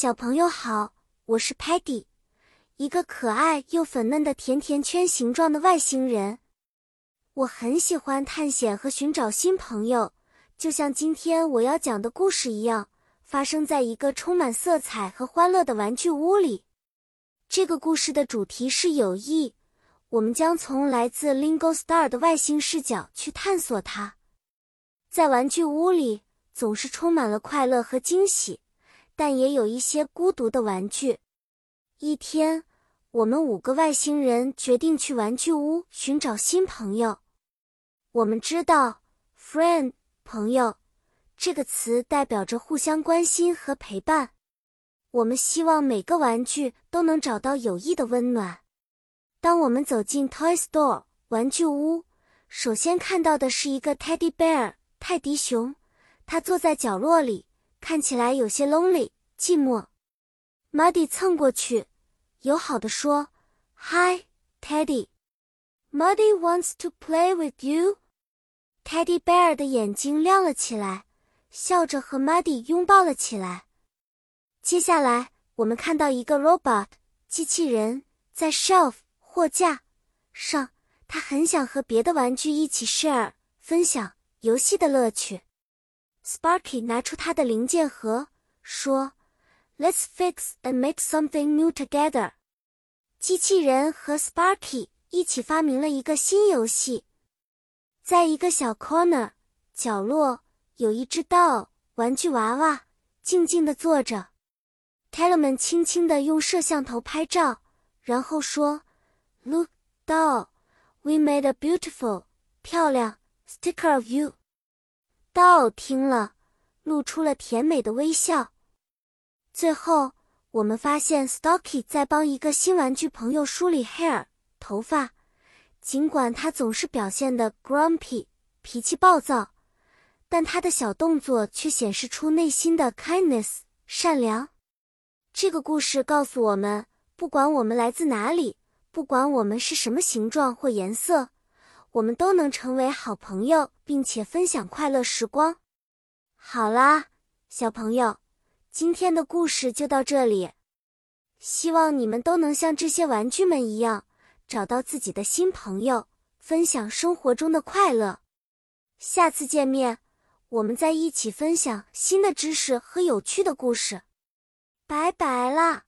小朋友好，我是 Patty，一个可爱又粉嫩的甜甜圈形状的外星人。我很喜欢探险和寻找新朋友，就像今天我要讲的故事一样，发生在一个充满色彩和欢乐的玩具屋里。这个故事的主题是友谊，我们将从来自 Lingo Star 的外星视角去探索它。在玩具屋里，总是充满了快乐和惊喜。但也有一些孤独的玩具。一天，我们五个外星人决定去玩具屋寻找新朋友。我们知道 “friend” 朋友这个词代表着互相关心和陪伴。我们希望每个玩具都能找到友谊的温暖。当我们走进 Toy Store 玩具屋，首先看到的是一个 Teddy Bear 泰迪熊，它坐在角落里。看起来有些 lonely 寂寞，Muddy 蹭过去，友好的说：“Hi, Teddy. Muddy wants to play with you.” Teddy Bear 的眼睛亮了起来，笑着和 Muddy 拥抱了起来。接下来，我们看到一个 robot 机器人在 shelf 货架上，他很想和别的玩具一起 share 分享游戏的乐趣。Sparky 拿出他的零件盒，说：“Let's fix and make something new together。”机器人和 Sparky 一起发明了一个新游戏。在一个小 corner 角落，有一只 doll 玩具娃娃，静静地坐着。t e l l m a n 轻轻地用摄像头拍照，然后说：“Look, doll, we made a beautiful 漂亮 sticker of you。”道听了，露出了甜美的微笑。最后，我们发现 Stocky 在帮一个新玩具朋友梳理 hair 头发。尽管他总是表现的 grumpy 脾气暴躁，但他的小动作却显示出内心的 kindness 善良。这个故事告诉我们，不管我们来自哪里，不管我们是什么形状或颜色。我们都能成为好朋友，并且分享快乐时光。好啦，小朋友，今天的故事就到这里。希望你们都能像这些玩具们一样，找到自己的新朋友，分享生活中的快乐。下次见面，我们再一起分享新的知识和有趣的故事。拜拜啦！